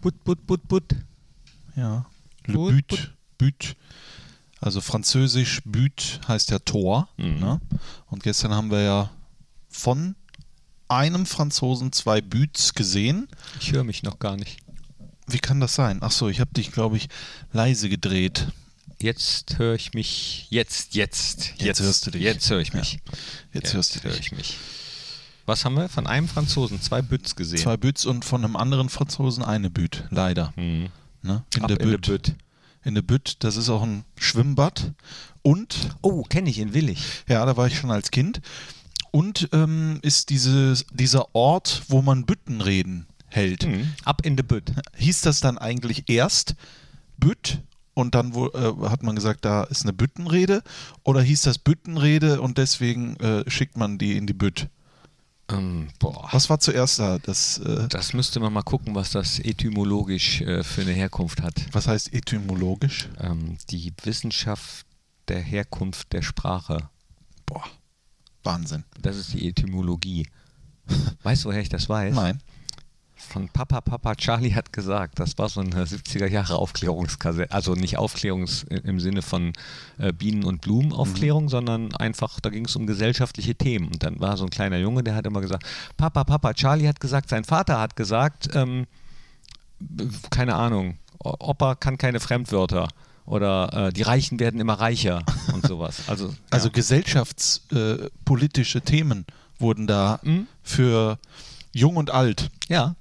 But, but, but, but. Ja. Le But, but, but. Also französisch but heißt ja Tor. Mhm. Ne? Und gestern haben wir ja von einem Franzosen zwei Buts gesehen. Ich höre mich noch gar nicht. Wie kann das sein? Ach so, ich habe dich, glaube ich, leise gedreht. Jetzt höre ich mich. Jetzt, jetzt. Jetzt, hörst du dich. Jetzt höre ich mich. Jetzt hörst du höre dich. ich mich. Was haben wir? Von einem Franzosen zwei Büts gesehen. Zwei Buts und von einem anderen Franzosen eine Büt, leider. Mhm. Ne? In, der in der Büt. Büt. In der Büt, das ist auch ein Schwimmbad. Und Oh, kenne ich in Willig. Ja, da war ich schon als Kind. Und ähm, ist dieses, dieser Ort, wo man Büttenreden hält. Mhm. Ab in der Büt. Hieß das dann eigentlich erst Bütt und dann wo, äh, hat man gesagt, da ist eine Büttenrede? Oder hieß das Büttenrede und deswegen äh, schickt man die in die Bütt? Ähm. Was war zuerst da? Das, äh, Das müsste man mal gucken, was das etymologisch äh, für eine Herkunft hat. was heißt etymologisch? Ähm, die Wissenschaft der Herkunft der Sprache. Boah, Wahnsinn. Das ist die Etymologie. Weißt du, woher ich das weiß? Nein. Von Papa Papa Charlie hat gesagt, das war so eine 70er Jahre Aufklärungskassette. Also nicht Aufklärungs im Sinne von äh, Bienen- und Blumenaufklärung, sondern einfach, da ging es um gesellschaftliche Themen. Und dann war so ein kleiner Junge, der hat immer gesagt, Papa Papa Charlie hat gesagt, sein Vater hat gesagt, ähm, keine Ahnung, Opa kann keine Fremdwörter. Oder äh, die Reichen werden immer reicher und sowas. Also, Also ja. gesellschaftspolitische Themen wurden da Mhm. für jung und alt ja,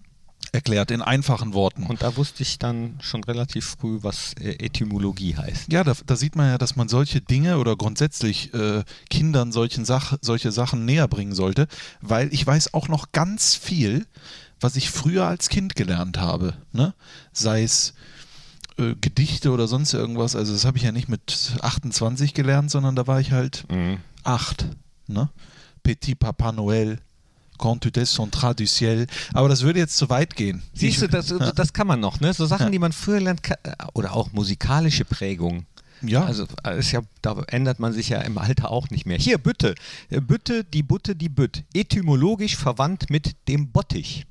erklärt in einfachen Worten. und da wusste ich dann schon relativ früh, was äh, Etymologie heißt. Ja, da, da sieht man ja, dass man solche Dinge oder grundsätzlich äh, Kindern solchen Sach, solche Sachen näher bringen sollte, weil ich weiß auch noch ganz viel, was ich früher als Kind gelernt habe. Ne? Sei es äh, Gedichte oder sonst irgendwas. Also das habe ich ja nicht mit 28 gelernt, sondern da war ich halt acht. Ne? Petit Papa Noël, Conte des Central du Ciel. Aber das würde jetzt zu weit gehen. Siehst du, das, das kann man noch, ne? So Sachen, die man früher lernt, ka- oder auch musikalische Prägung. Ja. Also äh, ist ja, da ändert man sich ja im Alter auch nicht mehr. Hier, Bütte. Äh, Bütte, die Butte, die Bütt. Etymologisch verwandt mit dem Bottich,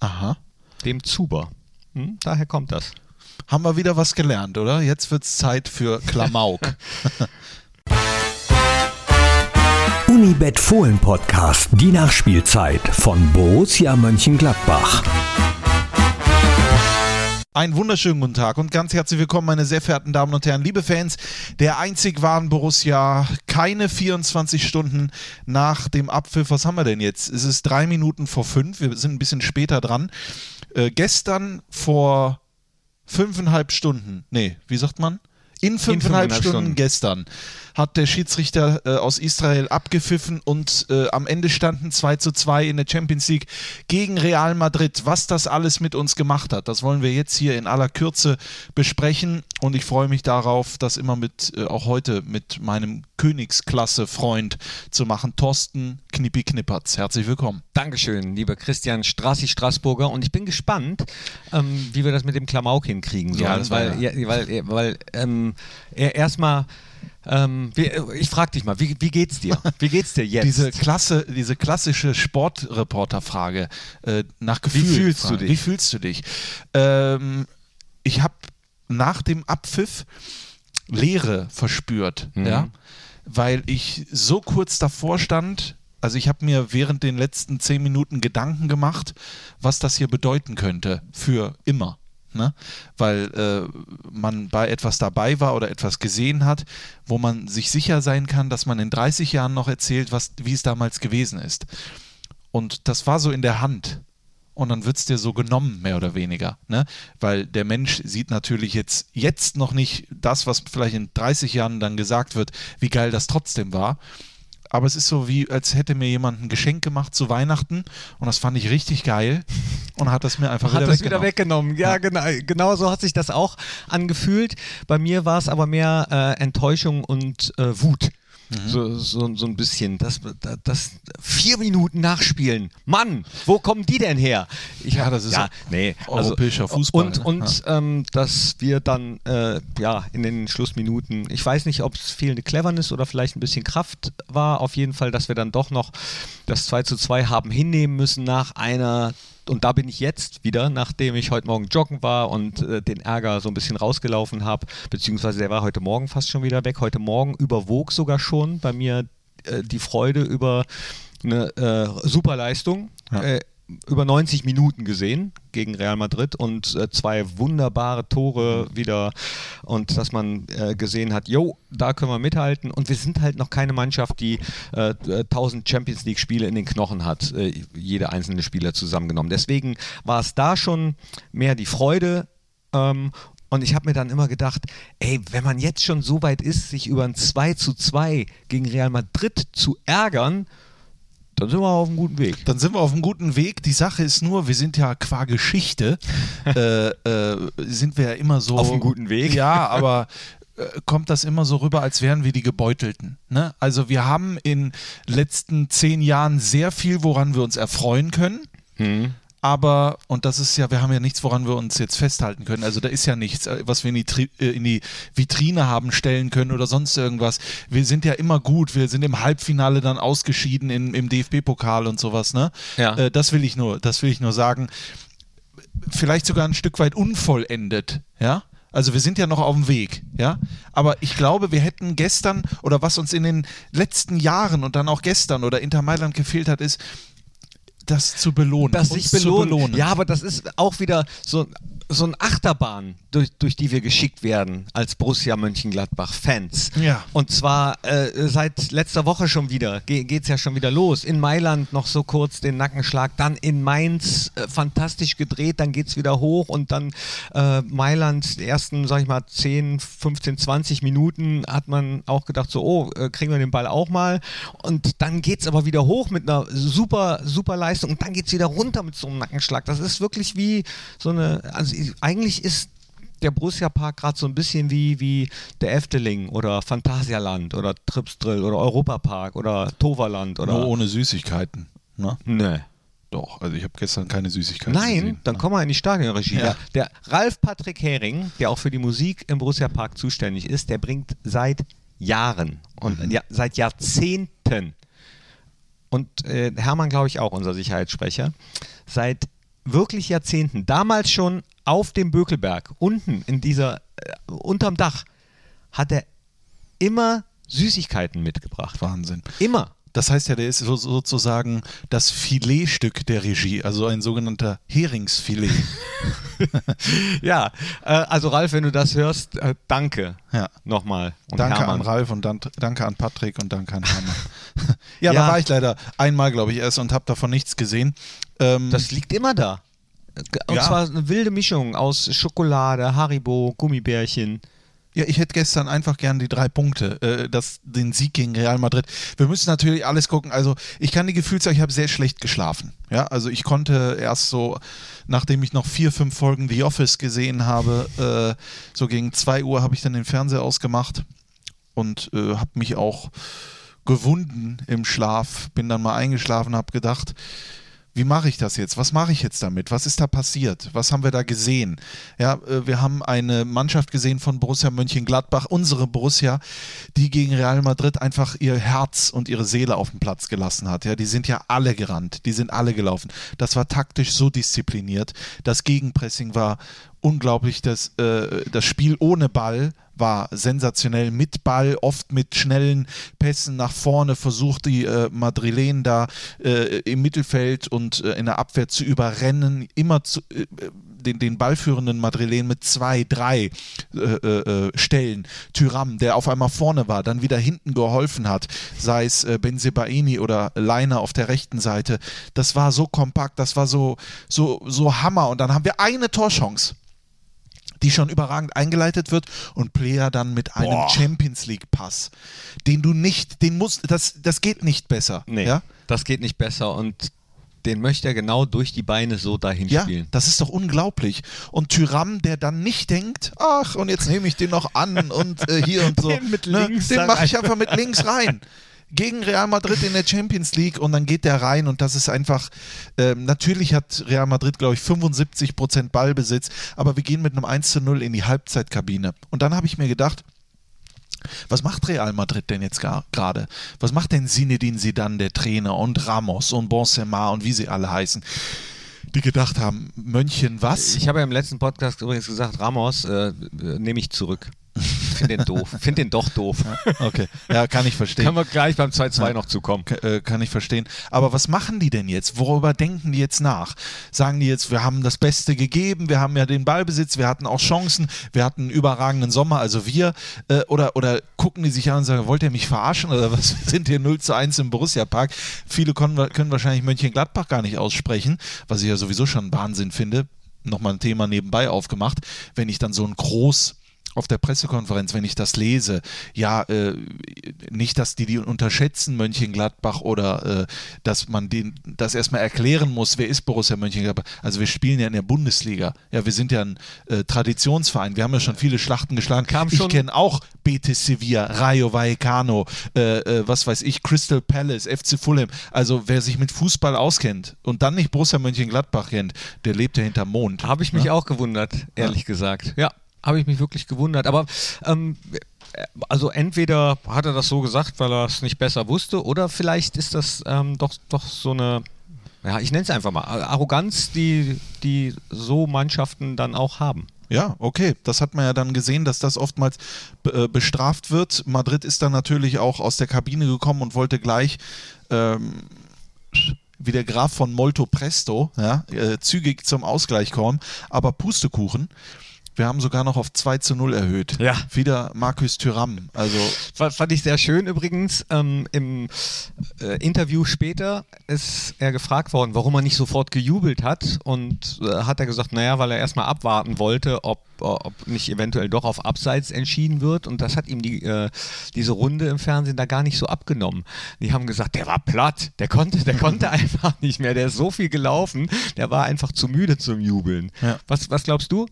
Aha. dem Zuber. Hm? Daher kommt das. Haben wir wieder was gelernt, oder? Jetzt wird es Zeit für Klamauk. Unibet Fohlen Podcast, die Nachspielzeit von Borussia Mönchengladbach. Einen wunderschönen guten Tag und ganz herzlich willkommen, meine sehr verehrten Damen und Herren, liebe Fans der einzig wahren Borussia. Keine 24 Stunden nach dem Abpfiff. Was haben wir denn jetzt? Es ist drei Minuten vor fünf. Wir sind ein bisschen später dran. Äh, gestern vor fünfeinhalb Stunden, nee, wie sagt man? In fünfeinhalb, fünfeinhalb Stunden, Stunden. gestern hat der Schiedsrichter äh, aus Israel abgepfiffen und äh, am Ende standen 2 zu 2 in der Champions League gegen Real Madrid. Was das alles mit uns gemacht hat, das wollen wir jetzt hier in aller Kürze besprechen und ich freue mich darauf, das immer mit, äh, auch heute mit meinem Königsklasse-Freund zu machen, Thorsten Knippi Knippertz. Herzlich willkommen. Dankeschön, lieber Christian Strassi Straßburger. Und ich bin gespannt, ähm, wie wir das mit dem Klamauk hinkriegen sollen. Ja, weil, ja, weil, weil ähm, er- erstmal, ähm, wie- ich frage dich mal, wie, wie geht's dir? Wie geht's dir jetzt? Diese, Klasse, diese klassische Sportreporterfrage äh, nach Gefühl. fühlst du dich? Wie fühlst du dich? Ähm, ich habe nach dem Abpfiff Leere verspürt, Mhm. ja, weil ich so kurz davor stand. Also ich habe mir während den letzten zehn Minuten Gedanken gemacht, was das hier bedeuten könnte für immer. Ne? Weil äh, man bei etwas dabei war oder etwas gesehen hat, wo man sich sicher sein kann, dass man in 30 Jahren noch erzählt, was, wie es damals gewesen ist. Und das war so in der Hand. Und dann wird es dir so genommen, mehr oder weniger. Ne? Weil der Mensch sieht natürlich jetzt, jetzt noch nicht das, was vielleicht in 30 Jahren dann gesagt wird, wie geil das trotzdem war. Aber es ist so wie, als hätte mir jemand ein Geschenk gemacht zu Weihnachten und das fand ich richtig geil und hat das mir einfach hat wieder das weggenommen. wieder weggenommen. Ja, Genau, genau so hat sich das auch angefühlt. Bei mir war es aber mehr äh, Enttäuschung und äh, Wut. Mhm. So, so, so ein bisschen. Das, das, das vier Minuten nachspielen. Mann, wo kommen die denn her? Ich, Ja, das ist ja, nee, europäischer Fußball, Und, ne? und ähm, dass wir dann äh, ja in den Schlussminuten, ich weiß nicht, ob es fehlende Cleverness oder vielleicht ein bisschen Kraft war, auf jeden Fall, dass wir dann doch noch das 2 zu 2 haben hinnehmen müssen nach einer und da bin ich jetzt wieder, nachdem ich heute Morgen joggen war und äh, den Ärger so ein bisschen rausgelaufen habe, beziehungsweise der war heute Morgen fast schon wieder weg. Heute Morgen überwog sogar schon bei mir äh, die Freude über eine äh, super Leistung. Ja. Äh, über 90 Minuten gesehen gegen Real Madrid und äh, zwei wunderbare Tore wieder und dass man äh, gesehen hat, jo, da können wir mithalten und wir sind halt noch keine Mannschaft, die äh, 1000 Champions League Spiele in den Knochen hat, äh, jede einzelne Spieler zusammengenommen. Deswegen war es da schon mehr die Freude ähm, und ich habe mir dann immer gedacht, ey, wenn man jetzt schon so weit ist, sich über ein 2 zu 2 gegen Real Madrid zu ärgern, dann sind wir auf einem guten Weg. Dann sind wir auf einem guten Weg. Die Sache ist nur, wir sind ja qua Geschichte, äh, äh, sind wir ja immer so. Auf einem guten Weg. Ja, aber äh, kommt das immer so rüber, als wären wir die Gebeutelten. Ne? Also wir haben in den letzten zehn Jahren sehr viel, woran wir uns erfreuen können. Hm aber, und das ist ja, wir haben ja nichts, woran wir uns jetzt festhalten können. Also da ist ja nichts, äh, was wir in die, Tri äh, in die Vitrine haben stellen können oder sonst irgendwas. Wir sind ja immer gut. Wir sind im Halbfinale dann ausgeschieden in, im DFB-Pokal und sowas, ne? Ja. Äh, das will ich nur, das will ich nur sagen. Vielleicht sogar ein Stück weit unvollendet, ja? Also wir sind ja noch auf dem Weg, ja. Aber ich glaube, wir hätten gestern oder was uns in den letzten Jahren und dann auch gestern oder Inter Mailand gefehlt hat, ist, das zu belohnen. Das sich belohnen. belohnen. Ja, aber das ist auch wieder so, so ein Achterbahn, durch, durch die wir geschickt werden als Borussia Mönchengladbach-Fans. Ja. Und zwar äh, seit letzter Woche schon wieder, ge geht es ja schon wieder los. In Mailand noch so kurz den Nackenschlag, dann in Mainz äh, fantastisch gedreht, dann geht es wieder hoch und dann äh, Mailand, die ersten, sag ich mal, 10, 15, 20 Minuten hat man auch gedacht, so, oh, äh, kriegen wir den Ball auch mal. Und dann geht es aber wieder hoch mit einer super, super Leistung und dann geht es wieder runter mit so einem Nackenschlag. Das ist wirklich wie so eine, also eigentlich ist der Borussia Park gerade so ein bisschen wie, wie der Efteling oder Phantasialand oder Tripsdrill oder Europapark oder Toverland oder. Nur ohne Süßigkeiten, ne? Nee. Doch, also ich habe gestern keine Süßigkeiten Nein, gesehen. dann kommen wir in die Stadionregie. Ja. Der Ralf Patrick Hering, der auch für die Musik im Borussia Park zuständig ist, der bringt seit Jahren und mhm. ja, seit Jahrzehnten und äh, Hermann, glaube ich, auch unser Sicherheitssprecher, seit wirklich Jahrzehnten, damals schon auf dem Bökelberg, unten in dieser, äh, unterm Dach, hat er immer Süßigkeiten mitgebracht. Wahnsinn. Immer. Das heißt ja, der ist so, sozusagen das Filetstück der Regie, also ein sogenannter Heringsfilet. ja, äh, also Ralf, wenn du das hörst, äh, danke ja. nochmal. danke Hermann. an Ralf und dann, danke an Patrick und danke an Hermann. ja, ja, da war ich leider einmal, glaube ich, erst und habe davon nichts gesehen. Ähm, das liegt immer da. Und ja. zwar eine wilde Mischung aus Schokolade, Haribo, Gummibärchen. Ja, ich hätte gestern einfach gern die drei Punkte, äh, das, den Sieg gegen Real Madrid. Wir müssen natürlich alles gucken. Also ich kann die Gefühle sagen, ich habe sehr schlecht geschlafen. Ja, also ich konnte erst so, nachdem ich noch vier, fünf Folgen The Office gesehen habe, äh, so gegen zwei Uhr habe ich dann den Fernseher ausgemacht und äh, habe mich auch gewunden im Schlaf. Bin dann mal eingeschlafen, habe gedacht, wie mache ich das jetzt? Was mache ich jetzt damit? Was ist da passiert? Was haben wir da gesehen? Ja, äh, wir haben eine Mannschaft gesehen von Borussia Mönchengladbach, unsere Borussia, die gegen Real Madrid einfach ihr Herz und ihre Seele auf den Platz gelassen hat. Ja, die sind ja alle gerannt, die sind alle gelaufen. Das war taktisch so diszipliniert. Das Gegenpressing war unglaublich. Das, äh, das Spiel ohne Ball war sensationell mit Ball, oft mit schnellen Pässen nach vorne, versucht die äh, Madrilen da äh, im Mittelfeld und äh, in der Abwehr zu überrennen, immer zu, äh, den, den ballführenden Madrilen mit zwei, drei äh, äh, Stellen. Tyram, der auf einmal vorne war, dann wieder hinten geholfen hat, sei es äh, Benzebaini oder Leiner auf der rechten Seite. Das war so kompakt, das war so, so, so Hammer. Und dann haben wir eine Torchance die schon überragend eingeleitet wird und Player dann mit einem Boah. Champions League Pass, den du nicht, den musst, das, das geht nicht besser. Nee, ja? das geht nicht besser und den möchte er genau durch die Beine so dahin ja, spielen. Das ist doch unglaublich. Und Tyram, der dann nicht denkt, ach, und jetzt nehme ich den noch an und äh, hier und so. Den, mit ne, den mache ich einfach mit links rein. Gegen Real Madrid in der Champions League und dann geht der rein und das ist einfach, äh, natürlich hat Real Madrid, glaube ich, 75 Prozent Ballbesitz, aber wir gehen mit einem 1 zu 0 in die Halbzeitkabine. Und dann habe ich mir gedacht, was macht Real Madrid denn jetzt gerade? Was macht denn Zinedine Zidane, der Trainer, und Ramos und Benzema und wie sie alle heißen? die gedacht haben, Mönchen was? Ich habe ja im letzten Podcast übrigens gesagt, Ramos äh, nehme ich zurück. Finde den doof. Finde den doch doof. Okay, ja, kann ich verstehen. Können wir gleich beim 2-2 noch zukommen. Äh, kann ich verstehen. Aber was machen die denn jetzt? Worüber denken die jetzt nach? Sagen die jetzt, wir haben das Beste gegeben, wir haben ja den Ballbesitz, wir hatten auch Chancen, wir hatten einen überragenden Sommer, also wir. Äh, oder, oder gucken die sich an und sagen, wollt ihr mich verarschen oder was? Wir sind hier 0 zu 1 im Borussia-Park. Viele können, können wahrscheinlich Mönchengladbach gar nicht aussprechen, was ich ja sowieso schon Wahnsinn finde. Nochmal ein Thema nebenbei aufgemacht. Wenn ich dann so ein groß auf der Pressekonferenz, wenn ich das lese, ja, äh, nicht, dass die die unterschätzen, Mönchengladbach, oder äh, dass man den, das erstmal erklären muss, wer ist Borussia Mönchengladbach. Also wir spielen ja in der Bundesliga. Ja, wir sind ja ein äh, Traditionsverein. Wir haben ja schon viele Schlachten geschlagen. Kam ich kenne auch Betis Sevilla, Rayo Vallecano, äh, äh, was weiß ich, Crystal Palace, FC Fulham. Also wer sich mit Fußball auskennt und dann nicht Borussia Mönchengladbach kennt, der lebt ja hinterm Mond. Habe ich mich auch gewundert, ehrlich gesagt. Ja, habe ich mich wirklich gewundert. Aber ähm, also entweder hat er das so gesagt, weil er es nicht besser wusste, oder vielleicht ist das ähm, doch, doch so eine, ja, ich nenne es einfach mal, Arroganz, die, die so Mannschaften dann auch haben. Ja, okay. Das hat man ja dann gesehen, dass das oftmals äh, bestraft wird. Madrid ist dann natürlich auch aus der Kabine gekommen und wollte gleich ähm, wie der Graf von Molto Presto ja, äh, zügig zum Ausgleich kommen. Aber Pustekuchen. Wir haben sogar noch auf 2 zu 0 erhöht. Ja. Wieder Markus Thüram. Also Fand, ich sehr schön übrigens. Ähm, Im äh, Interview später ist er gefragt worden, warum er nicht sofort gejubelt hat. Und äh, hat er gesagt, naja, weil er erstmal abwarten wollte, ob, ob nicht eventuell doch auf Abseits entschieden wird. Und das hat ihm die, äh, diese Runde im Fernsehen da gar nicht so abgenommen. Die haben gesagt, der war platt, der konnte, der konnte einfach nicht mehr, der ist so viel gelaufen, der war einfach zu müde zum Jubeln. Ja. Was, was glaubst du?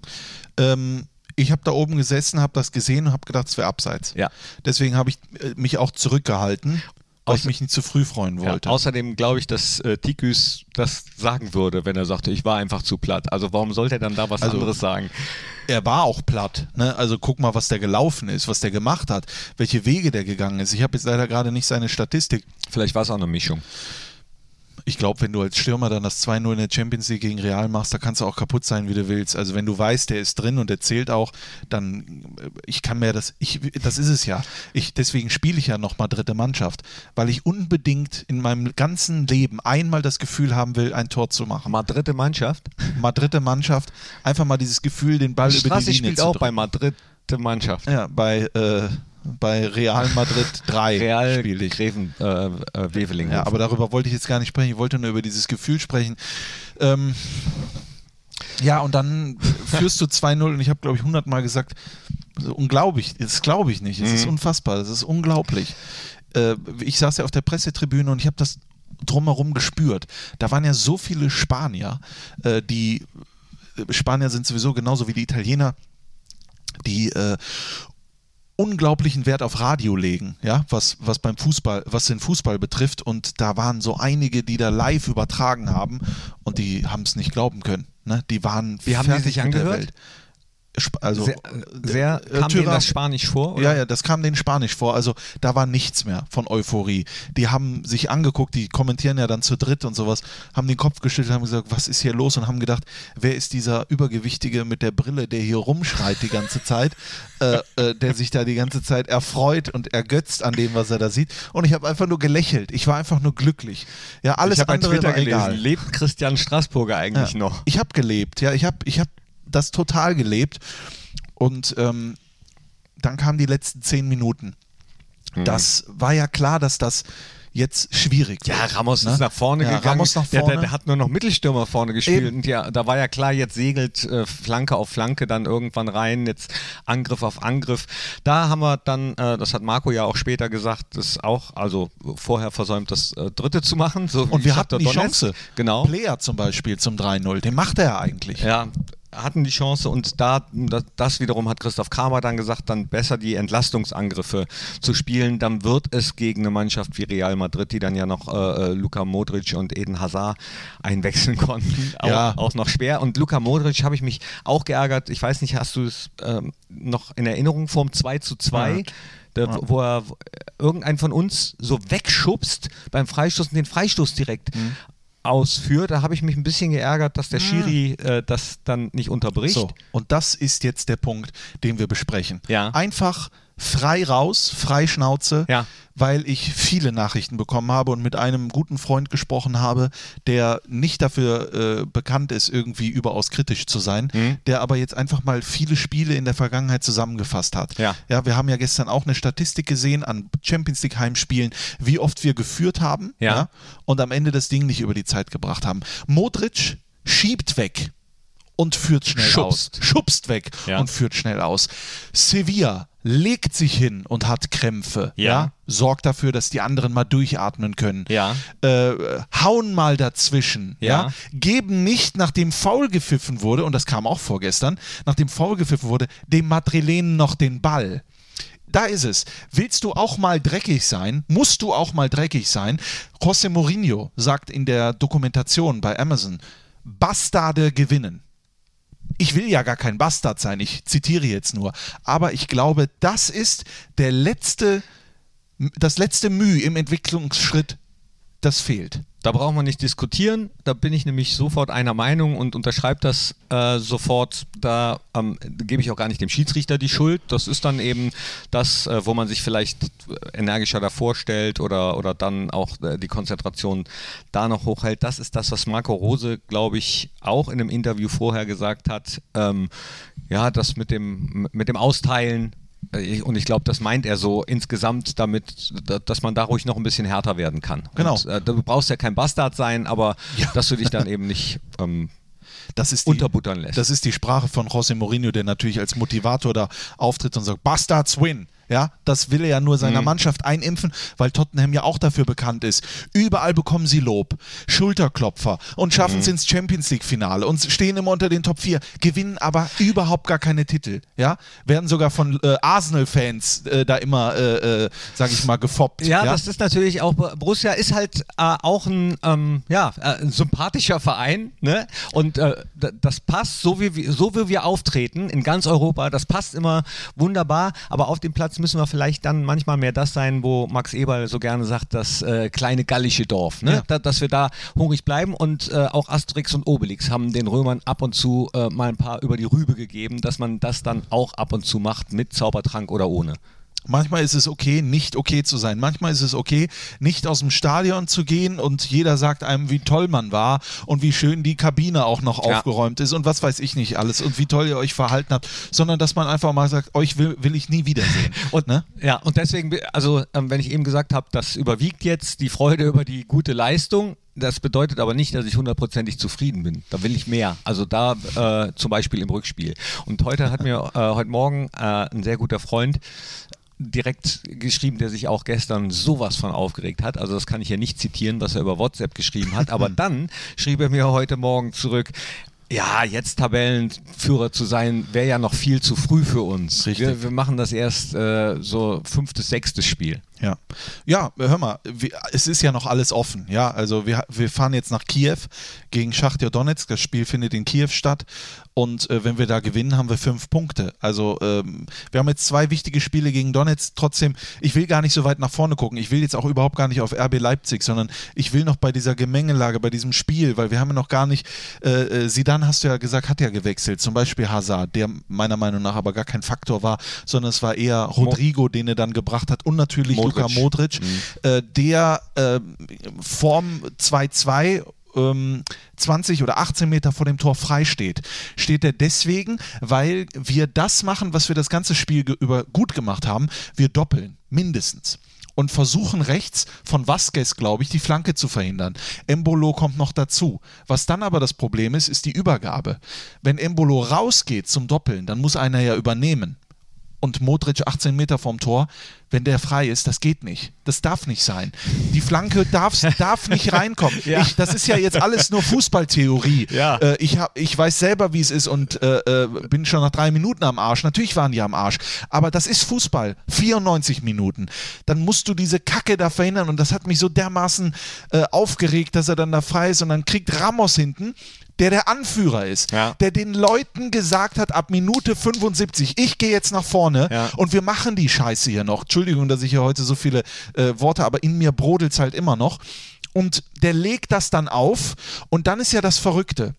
Ähm, ich habe da oben gesessen, habe das gesehen und habe gedacht, es wäre abseits. Ja. Deswegen habe ich äh, mich auch zurückgehalten, weil ich Außer- mich nicht zu früh freuen wollte. Ja, außerdem glaube ich, dass äh, Tikus das sagen würde, wenn er sagte, ich war einfach zu platt. Also warum sollte er dann da was Also- anderes sagen? er war auch platt. Ne? Also guck mal, was der gelaufen ist, was der gemacht hat, welche Wege der gegangen ist. Ich habe jetzt leider gerade nicht seine Statistik. Vielleicht war es auch eine Mischung. Ich glaube, wenn du als Stürmer dann das 2-0 in der Champions League gegen Real machst, da kannst du auch kaputt sein, wie du willst. Also wenn du weißt, der ist drin und der zählt auch, dann äh, ich kann mir das, ich, das ist es ja. Ich, deswegen spiele ich ja nochmal dritte Mannschaft, weil ich unbedingt in meinem ganzen Leben einmal das Gefühl haben will, ein Tor zu machen. Mal dritte Mannschaft. Mal dritte Mannschaft, einfach mal dieses Gefühl, den Ball über die Straße Linie spielt zu auch bei Madrid Mannschaft. Ja, bei, äh, bei Real Madrid 3 Real spiele ich. Greven äh, äh, Weveling. Ja, aber darüber wollte ich jetzt gar nicht sprechen. Ich wollte nur über dieses Gefühl sprechen. Ähm, ja, und dann führst du 2-0 und ich habe, glaube ich, 100 Mal gesagt, so unglaublich, das glaube ich nicht. Es ist unfassbar, das ist unglaublich. Äh, ich saß ja auf der Pressetribüne und ich habe das drumherum gespürt. Da waren ja so viele Spanier, äh, die Spanier sind sowieso genauso wie die Italiener, die äh, unglaublichen Wert auf Radio legen, ja, was, was beim Fußball, was den Fußball betrifft. Und da waren so einige, die da live übertragen haben und die haben es nicht glauben können. Ne? Die waren Wie haben die fertig sich angehört? Also sehr, sehr äh, kam denen das Spanisch vor? Oder? ja, ja, das kam denen Spanisch vor. Also da war nichts mehr von Euphorie. Die haben sich angeguckt, die kommentieren ja dann zu dritt und sowas, haben den Kopf geschüttelt, haben gesagt, was ist hier los? Und haben gedacht, wer ist dieser Übergewichtige mit der Brille, der hier rumschreit die ganze Zeit, äh, äh, der sich da die ganze Zeit erfreut und ergötzt an dem, was er da sieht. Und ich habe einfach nur gelächelt. Ich war einfach nur glücklich. Ja, alles ich habe bei andere Twitter war gelesen, egal. lebt Christian Straßburger eigentlich Ja. noch? Ich habe gelebt, ja, ich habe ich hab das total gelebt. Und ähm, dann kamen die letzten zehn Minuten. Mhm. Das war ja klar, dass das jetzt schwierig Ja, wird. Ramos ne? ist nach vorne ja, gegangen. Ramos nach Der, vorne. der, der hat nur noch Mittelstürmer vorne gespielt. Eben. Und ja, da war ja klar, jetzt segelt äh, Flanke auf Flanke dann irgendwann rein, jetzt Angriff auf Angriff. Da haben wir dann, äh, das hat Marco ja auch später gesagt, das auch, also vorher versäumt, das äh, dritte zu machen. So und wir hatten die Donetsk. Chance. Genau. Player zum Beispiel zum 3-0, den macht er ja eigentlich. Ja, hatten die Chance und da, das, wiederum hat Christoph Kramer dann gesagt, dann besser die Entlastungsangriffe zu spielen, dann wird es gegen eine Mannschaft wie Real Madrid, die dann ja noch äh, äh, Luka Modric und Eden Hazard einwechseln konnten, auch, Ja. auch noch schwer. Und Luka Modric habe ich mich auch geärgert, ich weiß nicht, hast du es ähm, noch in Erinnerung vom 2 zu 2? Ja. Da, wo er irgendeinen von uns so wegschubst beim Freistoß und den Freistoß direkt ausführt. Da habe ich mich ein bisschen geärgert, dass der Schiri äh, das dann nicht unterbricht. So, und das ist jetzt der Punkt, den wir besprechen. Ja. Einfach frei raus, frei Schnauze, Ja. weil ich viele Nachrichten bekommen habe und mit einem guten Freund gesprochen habe, der nicht dafür äh, bekannt ist, irgendwie überaus kritisch zu sein, Mhm. der aber jetzt einfach mal viele Spiele in der Vergangenheit zusammengefasst hat. Ja. ja, wir haben ja gestern auch eine Statistik gesehen an Champions League Heimspielen, wie oft wir geführt haben Ja. und am Ende das Ding nicht über die Zeit gebracht haben. Modric schiebt weg und führt schnell Schubst. aus. Schubst weg Ja. und führt schnell aus. Sevilla legt sich hin und hat Krämpfe. Ja. Sorgt dafür, dass die anderen mal durchatmen können. Ja. Äh, hauen mal dazwischen. Ja. Ja. Geben nicht, nachdem faul gepfiffen wurde, und das kam auch vorgestern, nachdem faul gepfiffen wurde, dem Madrilenen noch den Ball. Da ist es. Willst du auch mal dreckig sein? Musst du auch mal dreckig sein? José Mourinho sagt in der Dokumentation bei Amazon, Bastarde gewinnen. Ich will ja gar kein Bastard sein, ich zitiere jetzt nur. Aber ich glaube, das ist der letzte, das letzte Mühe im Entwicklungsschritt, das fehlt. Da braucht man nicht diskutieren. Da bin ich nämlich sofort einer Meinung und unterschreibe das äh, sofort. Da ähm, gebe ich auch gar nicht dem Schiedsrichter die Schuld. Das ist dann eben das, äh, wo man sich vielleicht energischer davor stellt oder, oder dann auch äh, die Konzentration da noch hochhält. Das ist das, was Marco Rose, glaube ich, auch in einem Interview vorher gesagt hat. Ähm, ja, das mit dem, mit dem Austeilen äh, und ich glaube, das meint er so insgesamt damit, da- dass man da ruhig noch ein bisschen härter werden kann. Genau. Und, äh, du brauchst ja kein Bastard sein, aber Ja. dass du dich dann eben nicht ähm, Das ist die, unterbuttern lässt. Das ist die Sprache von José Mourinho, der natürlich als Motivator da auftritt und sagt, Bastards win. Ja, das will er ja nur seiner Mannschaft einimpfen, weil Tottenham ja auch dafür bekannt ist. Überall bekommen sie Lob, Schulterklopfer und schaffen es ins Champions League Finale und stehen immer unter den Top 4, gewinnen aber überhaupt gar keine Titel. Ja, werden sogar von äh, Arsenal-Fans äh, da immer, äh, äh, sag ich mal, gefoppt. Ja, das ist natürlich auch, Borussia ist halt äh, auch ein, ähm, ja, äh, ein sympathischer Verein, ne? Und das passt, so wie, so wie wir auftreten in ganz Europa, das passt immer wunderbar, aber auf dem Platz müssen wir vielleicht dann manchmal mehr das sein, wo Max Eberl so gerne sagt, das äh, kleine gallische Dorf, ne? Ja. Da, dass wir da hungrig bleiben und äh, auch Asterix und Obelix haben den Römern ab und zu äh, mal ein paar über die Rübe gegeben, dass man das dann auch ab und zu macht mit Zaubertrank oder ohne. Manchmal ist es okay, nicht okay zu sein. Manchmal ist es okay, nicht aus dem Stadion zu gehen und jeder sagt einem, wie toll man war und wie schön die Kabine auch noch Ja. aufgeräumt ist und was weiß ich nicht alles und wie toll ihr euch verhalten habt, sondern dass man einfach mal sagt, euch will, will ich nie wiedersehen. Und, ne? Ja, und deswegen, also ähm, wenn ich eben gesagt habe, das überwiegt jetzt die Freude über die gute Leistung, das bedeutet aber nicht, dass ich hundertprozentig zufrieden bin. Da will ich mehr. Also da äh, zum Beispiel im Rückspiel. Und heute hat mir äh, heute Morgen äh, ein sehr guter Freund direkt geschrieben, der sich auch gestern sowas von aufgeregt hat. Also das kann ich ja nicht zitieren, was er über WhatsApp geschrieben hat. Aber dann schrieb er mir heute Morgen zurück, ja, jetzt Tabellenführer zu sein, wäre ja noch viel zu früh für uns. Richtig. Wir, wir machen das erst äh, so fünftes, sechstes Spiel. Ja. Ja, hör mal, wir, es ist ja noch alles offen. Ja, also wir, wir fahren jetzt nach Kiew gegen Schachtja Donetsk. Das Spiel findet in Kiew statt. Und äh, wenn wir da gewinnen, haben wir fünf Punkte. Also ähm, wir haben jetzt zwei wichtige Spiele gegen Donetsk. Trotzdem, ich will gar nicht so weit nach vorne gucken. Ich will jetzt auch überhaupt gar nicht auf RB Leipzig, sondern ich will noch bei dieser Gemengelage, bei diesem Spiel, weil wir haben ja noch gar nicht, äh, äh, Sidan hast du ja gesagt, hat ja gewechselt. Zum Beispiel Hazard, der meiner Meinung nach aber gar kein Faktor war, sondern es war eher Rodrigo, den er dann gebracht hat und natürlich Modric. Luka Modric, äh, der äh, Form 2-2 ähm, 20 oder 18 Meter vor dem Tor frei steht. Steht er deswegen, weil wir das machen, was wir das ganze Spiel über gut gemacht haben. Wir doppeln, mindestens. Und versuchen rechts von Vasquez, glaube ich, die Flanke zu verhindern. Embolo kommt noch dazu. Was dann aber das Problem ist, ist die Übergabe. Wenn Embolo rausgeht zum Doppeln, dann muss einer ja übernehmen und Modric 18 Meter vom Tor, wenn der frei ist, das geht nicht. Das darf nicht sein. Die Flanke darf, darf nicht reinkommen. Ja. Ich, das ist ja jetzt alles nur Fußballtheorie. Ja. Äh, ich, hab, ich weiß selber, wie es ist und äh, äh, bin schon nach drei Minuten am Arsch. Natürlich waren die am Arsch. Aber das ist Fußball. 94 Minuten. Dann musst du diese Kacke da verhindern. Und das hat mich so dermaßen äh, aufgeregt, dass er dann da frei ist. Und dann kriegt Ramos hinten der der Anführer ist, Ja. der den Leuten gesagt hat, ab Minute 75, ich gehe jetzt nach vorne Ja. und wir machen die Scheiße hier noch. Entschuldigung, dass ich hier heute so viele äh, Worte, aber in mir brodelt es halt immer noch. Und der legt das dann auf und dann ist ja das Verrückte.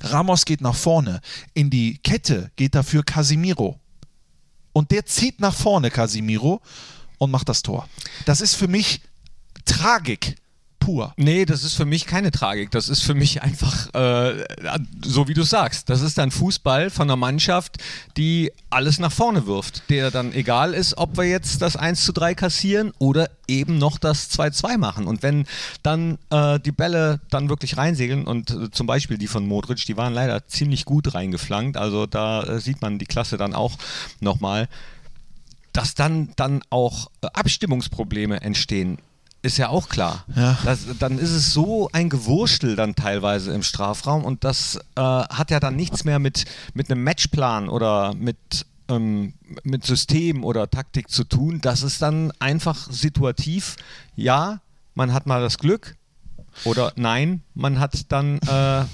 Ramos geht nach vorne. In die Kette geht dafür Casimiro. Und der zieht nach vorne Casimiro und macht das Tor. Das ist für mich Tragik pur. Nee, das ist für mich keine Tragik. Das ist für mich einfach äh, so, wie du sagst. Das ist dann Fußball von einer Mannschaft, die alles nach vorne wirft. Der dann egal ist, ob wir jetzt das 1 zu 3 kassieren oder eben noch das 2-2 machen. Und wenn dann äh, die Bälle dann wirklich reinsegeln und äh, zum Beispiel die von Modric, die waren leider ziemlich gut reingeflankt. Also da äh, sieht man die Klasse dann auch nochmal dass dann, dann auch äh, Abstimmungsprobleme entstehen ist ja auch klar. Ja. Das, dann ist es so ein Gewurstel dann teilweise im Strafraum und das äh, hat ja dann nichts mehr mit, mit einem Matchplan oder mit, ähm, mit System oder Taktik zu tun. Das ist dann einfach situativ. Ja, man hat mal das Glück oder nein, man hat dann. Äh,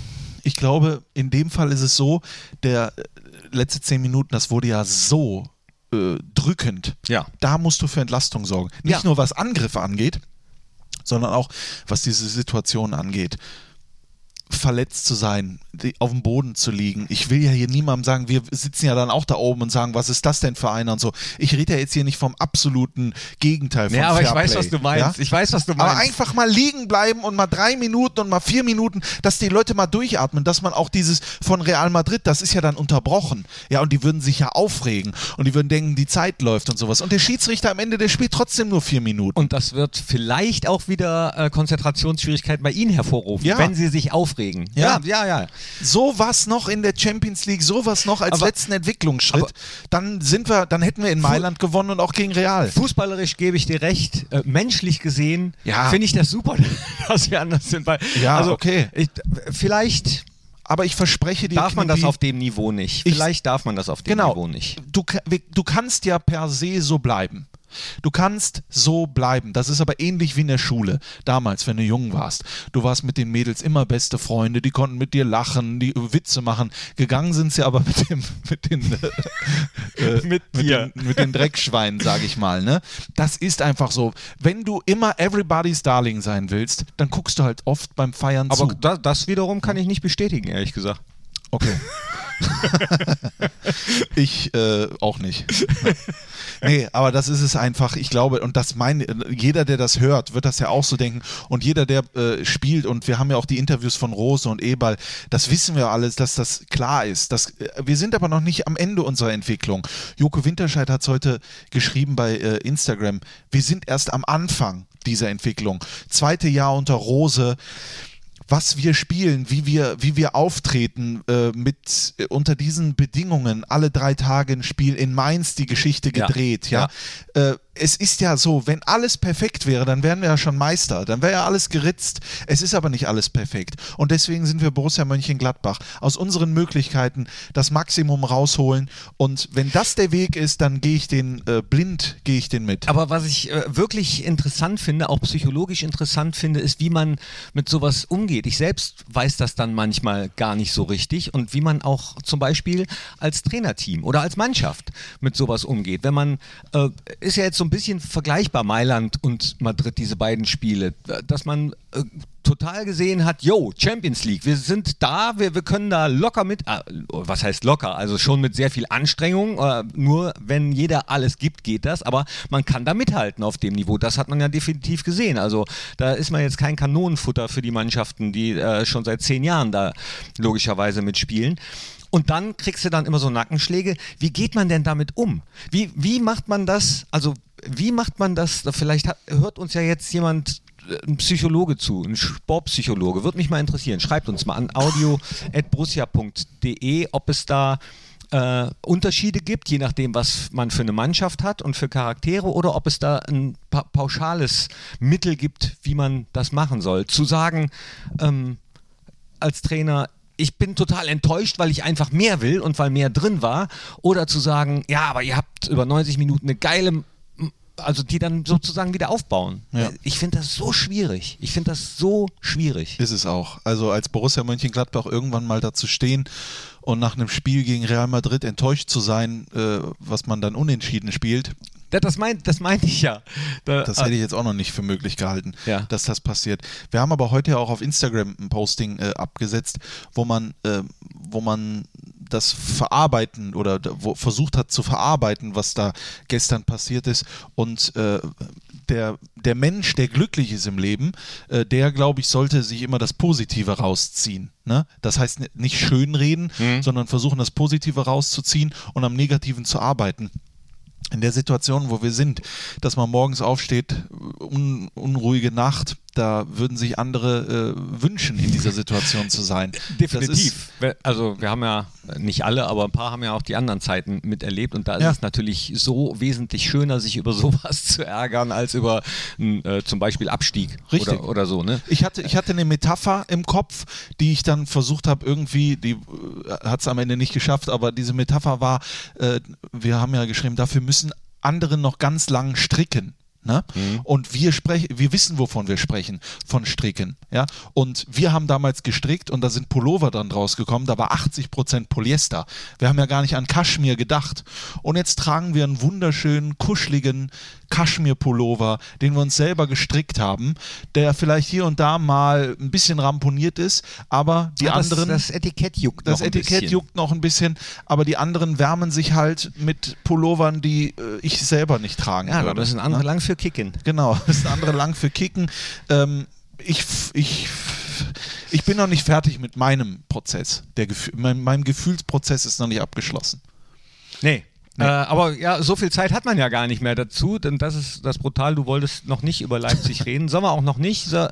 ich glaube, in dem Fall ist es so, der äh, letzte zehn Minuten, das wurde ja so äh, drückend. Ja. Da musst du für Entlastung sorgen. Nicht Ja. nur was Angriffe angeht, sondern auch was diese Situation angeht. Verletzt zu sein, auf dem Boden zu liegen. Ich will ja hier niemandem sagen, wir sitzen ja dann auch da oben und sagen, was ist das denn für einer und so. Ich rede ja jetzt hier nicht vom absoluten Gegenteil von ja, aber ich Fairplay, weiß, was du meinst. Ja? Ich weiß, was du meinst. Aber einfach mal liegen bleiben und mal drei Minuten und mal vier Minuten, dass die Leute mal durchatmen, dass man auch dieses von Real Madrid, das ist ja dann unterbrochen. Ja, und die würden sich ja aufregen und die würden denken, die Zeit läuft und sowas. Und der Schiedsrichter am Ende, der spielt trotzdem nur vier Minuten. Und das wird vielleicht auch wieder äh, Konzentrationsschwierigkeiten bei Ihnen hervorrufen, Ja. wenn Sie sich aufregen. Ja. ja, ja. ja. Sowas noch in der Champions League, sowas noch als Aber- letzten Entwicklungsschritt, aber- dann sind wir, dann hätten wir in Mailand gewonnen und auch gegen Real. Fußballerisch gebe ich dir recht. Äh, menschlich gesehen Ja. finde ich das super, dass wir anders sind. Weil, Ja, also, okay. Ich, vielleicht Aber ich verspreche dir, darf man das auf dem Niveau nicht. Ich- Vielleicht darf man das auf dem genau, Niveau nicht. Du, du kannst ja per se so bleiben. Du kannst so bleiben. Das ist aber ähnlich wie in der Schule. Damals, wenn du jung warst. Du warst mit den Mädels immer beste Freunde, die konnten mit dir lachen, die Witze machen. Gegangen sind sie aber mit, dem, mit den, äh, äh, Mit mit, den, mit den Dreckschweinen, sage ich mal. Ne? Das ist einfach so. Wenn du immer everybody's Darling sein willst, dann guckst du halt oft beim Feiern Aber zu. da, das wiederum kann ich nicht bestätigen, ehrlich gesagt. Okay. ich äh, auch nicht. nee, aber das ist es einfach. Ich glaube, und das meine, jeder, der das hört, wird das ja auch so denken. Und jeder, der äh, spielt, und wir haben ja auch die Interviews von Rose und Ebal, das wissen wir alles, dass das klar ist. Das, äh, wir sind aber noch nicht am Ende unserer Entwicklung. Joko Winterscheid hat es heute geschrieben bei äh, Instagram. Wir sind erst am Anfang dieser Entwicklung. Zweite Jahr unter Rose was wir spielen, wie wir, wie wir auftreten, äh, mit äh, unter diesen Bedingungen, alle drei Tage ein Spiel in Mainz die Geschichte Ja. gedreht, ja. Äh, es ist ja so, wenn alles perfekt wäre, dann wären wir ja schon Meister, dann wäre ja alles geritzt. Es ist aber nicht alles perfekt. Und deswegen sind wir Borussia Mönchengladbach. Aus unseren Möglichkeiten das Maximum rausholen. Und wenn das der Weg ist, dann gehe ich den äh, blind, gehe ich den mit. Aber was ich äh, wirklich interessant finde, auch psychologisch interessant finde, ist, wie man mit sowas umgeht. Ich selbst weiß das dann manchmal gar nicht so richtig und wie man auch zum Beispiel als Trainerteam oder als Mannschaft mit sowas umgeht. Wenn man, äh, ist ja jetzt so ein bisschen vergleichbar Mailand und Madrid, diese beiden Spiele, dass man äh, total gesehen hat, yo, Champions League, wir sind da, wir, wir können da locker mit, äh, was heißt locker, also schon mit sehr viel Anstrengung, äh, nur wenn jeder alles gibt, geht das, aber man kann da mithalten auf dem Niveau, das hat man ja definitiv gesehen, also da ist man jetzt kein Kanonenfutter für die Mannschaften, die äh, schon seit zehn Jahren da logischerweise mitspielen. Und dann kriegst du dann immer so Nackenschläge. Wie geht man denn damit um? Wie, wie macht man das? Also, wie macht man das? Vielleicht hat, hört uns ja jetzt jemand, äh, ein Psychologe zu, ein Sportpsychologe. Würde mich mal interessieren. Schreibt uns mal an audio.borussia.de, ob es da äh, Unterschiede gibt, je nachdem, was man für eine Mannschaft hat und für Charaktere, oder ob es da ein pa pauschales Mittel gibt, wie man das machen soll. Zu sagen, ähm, als Trainer, ich bin total enttäuscht, weil ich einfach mehr will und weil mehr drin war. Oder zu sagen, ja, aber ihr habt über 90 Minuten eine geile, also die dann sozusagen wieder aufbauen. Ja. Ich finde das so schwierig. Ich finde das so schwierig. Ist es auch. Also als Borussia Mönchengladbach irgendwann mal dazu stehen und nach einem Spiel gegen Real Madrid enttäuscht zu sein, äh, was man dann unentschieden spielt, Da- Das meinte das meint ich ja. Da, das hätte ich jetzt auch noch nicht für möglich gehalten, Ja. dass das passiert. Wir haben aber heute ja auch auf Instagram ein Posting äh, abgesetzt, wo man, äh, wo man das verarbeiten oder versucht hat zu verarbeiten, was da gestern passiert ist. Und äh, der, der Mensch, der glücklich ist im Leben, äh, der, glaube ich, sollte sich immer das Positive rausziehen. Ne? Das heißt nicht schönreden, sondern versuchen, das Positive rauszuziehen und am Negativen zu arbeiten in der Situation, wo wir sind, dass man morgens aufsteht, un, unruhige Nacht, da würden sich andere äh, wünschen, in dieser Situation zu sein. Ist, Definitiv. Wir- Also wir haben ja, nicht alle, aber ein paar haben ja auch die anderen Zeiten miterlebt und da ist Ja. es natürlich so wesentlich schöner, sich über sowas zu ärgern, als über äh, zum Beispiel Abstieg Richtig. Oder, oder so. Ne? ich hatte, ich hatte eine Metapher im Kopf, die ich dann versucht habe, irgendwie, die hat es am Ende nicht geschafft, aber diese Metapher war, äh, wir haben ja geschrieben, dafür müssen andere noch ganz lang stricken. Ne? Und wir sprechen, wir wissen, wovon wir sprechen, von Stricken. Ja? Und wir haben damals gestrickt und da sind Pullover dann rausgekommen, da war 80% Polyester. Wir haben ja gar nicht an Kaschmir gedacht. Und jetzt tragen wir einen wunderschönen, kuscheligen Kaschmir-Pullover, den wir uns selber gestrickt haben, der vielleicht hier und da mal ein bisschen ramponiert ist, aber die Ja, das, anderen. Das Etikett juckt Das noch ein Etikett bisschen. juckt noch ein bisschen, aber die anderen wärmen sich halt mit Pullovern, die äh, ich selber nicht tragen Ja, würde. aber das sind andere ne? lang für Kicken. Genau, das sind andere lang für Kicken. Ähm, ich, ich, ich bin noch nicht fertig mit meinem Prozess. Der Gefühl, mein, mein Gefühlsprozess ist noch nicht abgeschlossen. Nee. Äh, aber ja, so viel Zeit hat man ja gar nicht mehr dazu, denn das ist das brutal. Du wolltest noch nicht über Leipzig reden. Sollen wir auch noch nicht? So,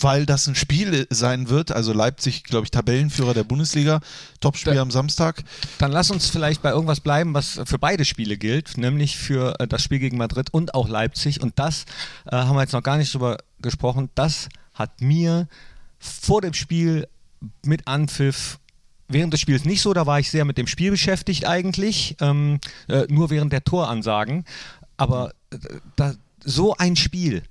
Weil das ein Spiel sein wird, also Leipzig, glaube ich, Tabellenführer der Bundesliga, Topspiel am Samstag. Dann lass uns vielleicht bei irgendwas bleiben, was für beide Spiele gilt, nämlich für äh, das Spiel gegen Madrid und auch Leipzig. Und das äh, haben wir jetzt noch gar nicht drüber gesprochen. Das hat mir vor dem Spiel mit Anpfiff während des Spiels nicht so. Da war ich sehr mit dem Spiel beschäftigt eigentlich, ähm, äh, nur während der Toransagen. Aber äh, da, so ein Spiel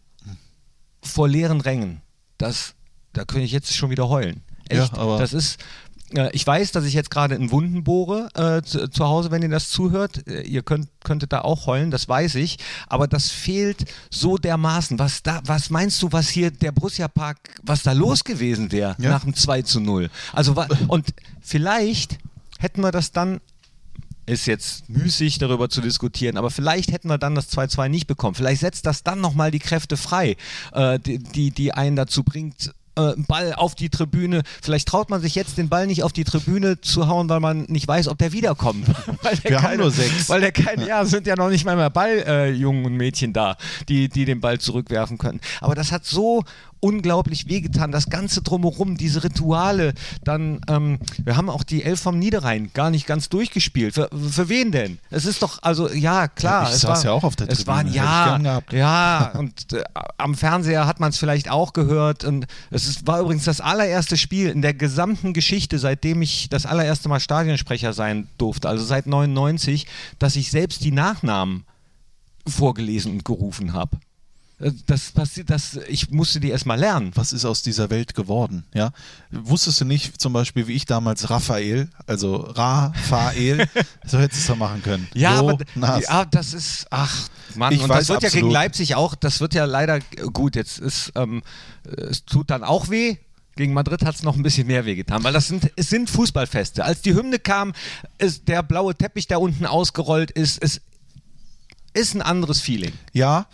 vor leeren Rängen, das, da könnte ich jetzt schon wieder heulen. Ja, Echt, aber- das ist, ich weiß, dass ich jetzt gerade in Wunden bohre äh, zu, zu Hause, wenn ihr das zuhört. Äh, ihr könnt, könntet da auch heulen, das weiß ich. Aber das fehlt so dermaßen. Was, da, was meinst du, was hier der Borussia Park, was da los gewesen wäre Ja. nach dem 2 zu 0? Also, und vielleicht hätten wir das dann ist jetzt müßig darüber zu diskutieren, aber vielleicht hätten wir dann das 2-2 nicht bekommen. Vielleicht setzt das dann nochmal die Kräfte frei, äh, die, die, die einen dazu bringt, äh, Ball auf die Tribüne. Vielleicht traut man sich jetzt den Ball nicht auf die Tribüne zu hauen, weil man nicht weiß, ob der wiederkommt. weil der Wir haben nur sechs. Weil der keine, ja, sind ja noch nicht mal mehr Balljungen äh, und Mädchen da, die, die den Ball zurückwerfen können. Aber das hat so unglaublich wehgetan, das Ganze drumherum, diese Rituale, dann, ähm, wir haben auch die Elf vom Niederrhein gar nicht ganz durchgespielt. Für, für wen denn? Es ist doch, also ja, klar. Ja, ich es saß war, ja auch auf der es Tribüne, Waren, ich ja, ja, und äh, am Fernseher hat man es vielleicht auch gehört. Und es ist, war übrigens das allererste Spiel in der gesamten Geschichte, seitdem ich das allererste Mal Stadionsprecher sein durfte, also seit 99, dass ich selbst die Nachnamen vorgelesen und gerufen habe. Äh, Das passiert, das, ich musste die erstmal lernen. was ist aus dieser Welt geworden? Ja? Wusstest du nicht, zum Beispiel wie ich damals Raphael, also Raphael, so hättest du es doch machen können. Ja, aber ja, das ist, ach Mann, Ich und weiß das wird ja gegen absolut. Leipzig auch, das wird ja leider gut, jetzt ist, ähm, es tut dann auch weh. Gegen Madrid hat es noch ein bisschen mehr wehgetan, weil das sind, es sind Fußballfeste. Als die Hymne kam, ist der blaue Teppich, der unten ausgerollt ist, es ist ein anderes Feeling. Ja,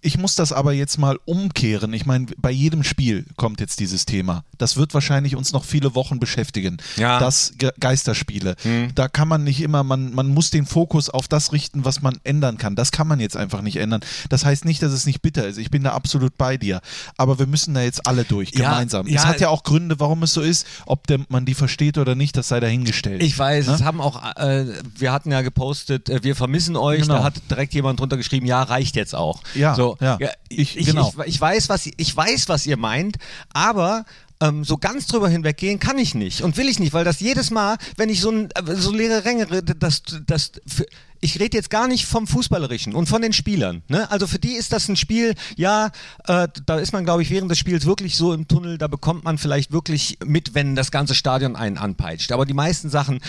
ich muss das aber jetzt mal umkehren. Ich meine, bei jedem Spiel kommt jetzt dieses Thema. Das wird wahrscheinlich uns noch viele Wochen beschäftigen. Ja. Das Ge Geisterspiele. Da kann man nicht immer, man, man muss den Fokus auf das richten, was man ändern kann. Das kann man jetzt einfach nicht ändern. Das heißt nicht, dass es nicht bitter ist. Ich bin da absolut bei dir. Aber wir müssen da jetzt alle durch, Ja, gemeinsam. ja. es hat ja auch Gründe, warum es so ist. Ob der, man die versteht oder nicht, das sei dahingestellt. Ich weiß, Ne? es haben auch, äh, wir hatten ja gepostet, äh, wir vermissen euch, Genau. da hat direkt jemand drunter geschrieben, ja, reicht jetzt auch. Ja, so, ja. ich, Ich- ich, genau. ich, ich, weiß, was, ich weiß, was ihr meint, aber ähm, so ganz drüber hinweggehen kann ich nicht und will ich nicht, weil das jedes Mal, wenn ich so, ein, äh, so leere Ränge rede, das, das, für, ich rede jetzt gar nicht vom Fußballerischen und von den Spielern. Ne? Also für die ist das ein Spiel, ja, äh, da ist man, glaube ich, während des Spiels wirklich so im Tunnel, da bekommt man vielleicht wirklich mit, wenn das ganze Stadion einen anpeitscht. Aber die meisten Sachen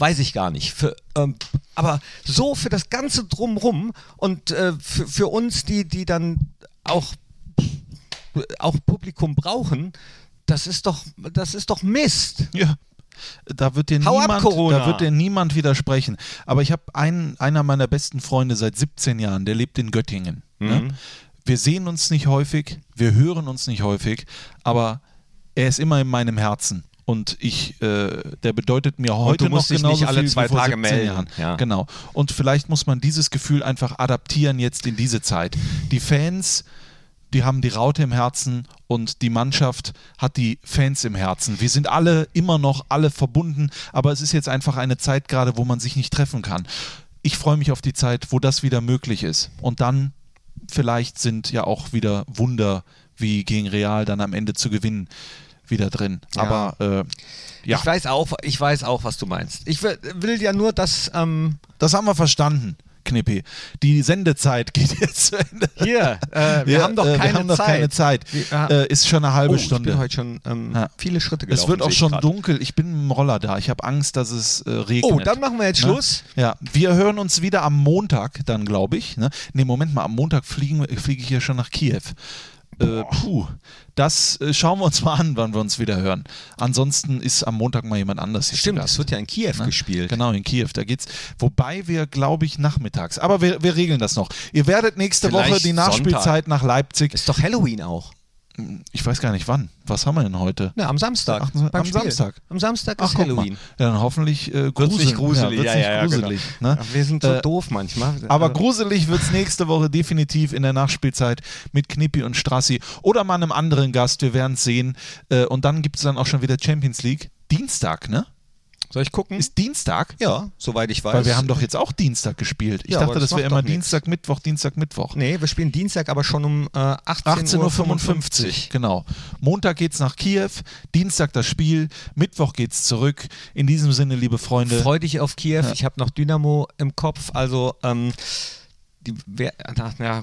weiß ich gar nicht. Für, ähm, aber so für das Ganze drumrum und äh, für, für uns, die, die dann auch, auch Publikum brauchen, das ist doch, das ist doch Mist. Ja. Da wird, dir ab, niemand, Corona. da wird dir niemand widersprechen. Aber ich habe einen, einer meiner besten Freunde seit 17 Jahren, der lebt in Göttingen. Ne? Mhm. Wir sehen uns nicht häufig, wir hören uns nicht häufig, aber er ist immer in meinem Herzen. Und ich, äh, der bedeutet mir heute noch genauso nicht alle viel zwei wie vor Tage 17 melden. Jahren. Ja. Genau. Und vielleicht muss man dieses Gefühl einfach adaptieren jetzt in diese Zeit. Die Fans, die haben die Raute im Herzen und die Mannschaft hat die Fans im Herzen. Wir sind alle immer noch alle verbunden, aber es ist jetzt einfach eine Zeit gerade, wo man sich nicht treffen kann. Ich freue mich auf die Zeit, wo das wieder möglich ist. Und dann vielleicht sind ja auch wieder Wunder wie gegen Real dann am Ende zu gewinnen wieder drin. Ja. Aber äh, ja, Ich weiß auch, ich weiß auch, was du meinst. Ich will, will ja nur, dass ähm, das haben wir verstanden, Knippi. Die Sendezeit geht jetzt zu Ende. hier, äh, wir Ja, haben doch äh, keine wir haben Zeit. keine Zeit. Wir- Äh, ist schon eine halbe oh, Stunde. Ich bin heute schon ähm, Ja. viele Schritte gelaufen. es wird auch schon dunkel. Ich bin im Roller da. Ich habe Angst, dass es äh, regnet. Oh, dann machen wir jetzt Ne? Schluss. Ja, wir hören uns wieder am Montag, dann glaube ich. Ne, nee, Moment mal, am Montag wir- fliege ich hier schon nach Kiew. Äh, puh, das äh, schauen wir uns mal an, wann wir uns wieder hören. Ansonsten ist am Montag mal jemand anders Stimmt, es wird ja in Kiew Ne? gespielt. Genau, in Kiew, da geht's. Wobei wir, glaube ich, nachmittags. Aber wir, wir regeln das noch. Ihr werdet nächste Vielleicht Woche die Nachspielzeit nach Leipzig. Ist doch Halloween auch. Ich weiß gar nicht wann. Was haben wir denn heute? Ne, am Samstag. Ach, am Spiel. Samstag. Am Samstag Ach, ist mal. Halloween. Ja, dann hoffentlich äh, gruselig. gruselig. Ja, wird's nicht gruselig ne? Ach, wir sind so Äh, doof manchmal. Aber Also, gruselig wird es nächste Woche definitiv in der Nachspielzeit mit Knippi und Strassi oder mal einem anderen Gast. Wir werden es sehen. Äh, und dann gibt es dann auch schon wieder Champions League. Dienstag, ne? Soll ich gucken? Ist Dienstag? ja, soweit ich weiß. Weil wir haben doch jetzt auch Dienstag gespielt. Ich Ja, dachte, das das wäre immer doch nix. Dienstag, Mittwoch, Dienstag, Mittwoch. Nee, wir spielen Dienstag, aber schon um äh, 18.55 18.55 Uhr, genau. Montag geht's nach Kiew, Dienstag das Spiel, Mittwoch geht's zurück. In diesem Sinne, liebe Freunde, Freu dich auf Kiew. Ja. Ich habe noch Dynamo im Kopf. Also, ähm, die, na,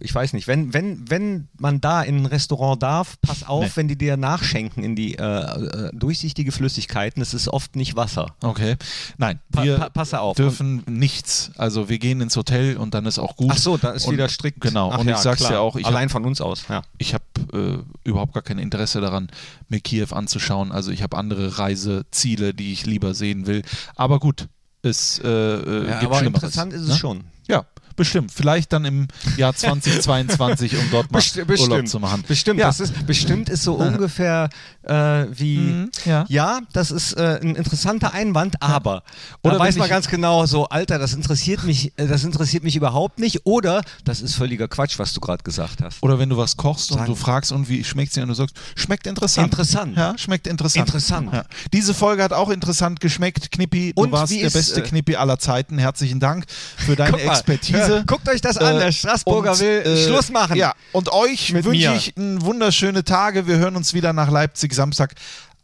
ich weiß nicht, wenn, wenn, wenn man da in ein Restaurant darf, pass auf, Nee. wenn die dir nachschenken in die äh, äh, durchsichtige Flüssigkeiten, es ist oft nicht Wasser. okay. Nein, Pa wir pa passe auf. dürfen nichts. Also wir gehen ins Hotel und dann ist auch gut. Ach so, da ist Und- wieder strikt. Genau, Ach und ja, ich sag's klar. dir auch, ich Allein von uns aus, ja. ich habe äh, überhaupt gar kein Interesse daran, mir Kiew anzuschauen. Also ich habe andere Reiseziele, die ich lieber sehen will. Aber gut, es äh, äh, ja gibt aber Schlimmeres. interessant ist es ne? schon. Ja, bestimmt. Vielleicht dann im Jahr 2022, um dort mal Besti- Urlaub zu machen. Bestimmt, Ja. das ist, bestimmt ist so ungefähr äh, wie. Mhm, ja. das ist äh, ein interessanter Einwand, aber Oder oder weiß man ganz genau so, Alter, das interessiert mich, äh, das interessiert mich überhaupt nicht, oder das ist völliger Quatsch, was du gerade gesagt hast. Oder wenn du was kochst und Sagen. du fragst, und wie schmeckt sie? Und du sagst, schmeckt interessant. Interessant. Ja, schmeckt interessant. Interessant. Ja. Diese Folge hat auch interessant geschmeckt, Knippi. Du Und warst der ist, beste äh, Knippi aller Zeiten. Herzlichen Dank für deine Expertise. Hör, guckt euch das an, Äh, der Straßburger und, will äh, Schluss machen. Ja, und euch wünsche ich einen wunderschöne Tage. Wir hören uns wieder nach Leipzig Samstag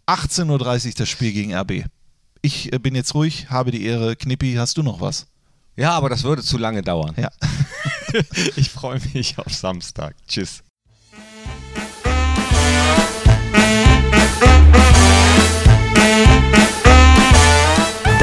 18.30 Uhr das Spiel gegen RB. Ich äh, bin jetzt ruhig, habe die Ehre. Knippi, hast du noch was? ja, aber das würde zu lange dauern. Ja. Ich freue mich auf Samstag. Tschüss.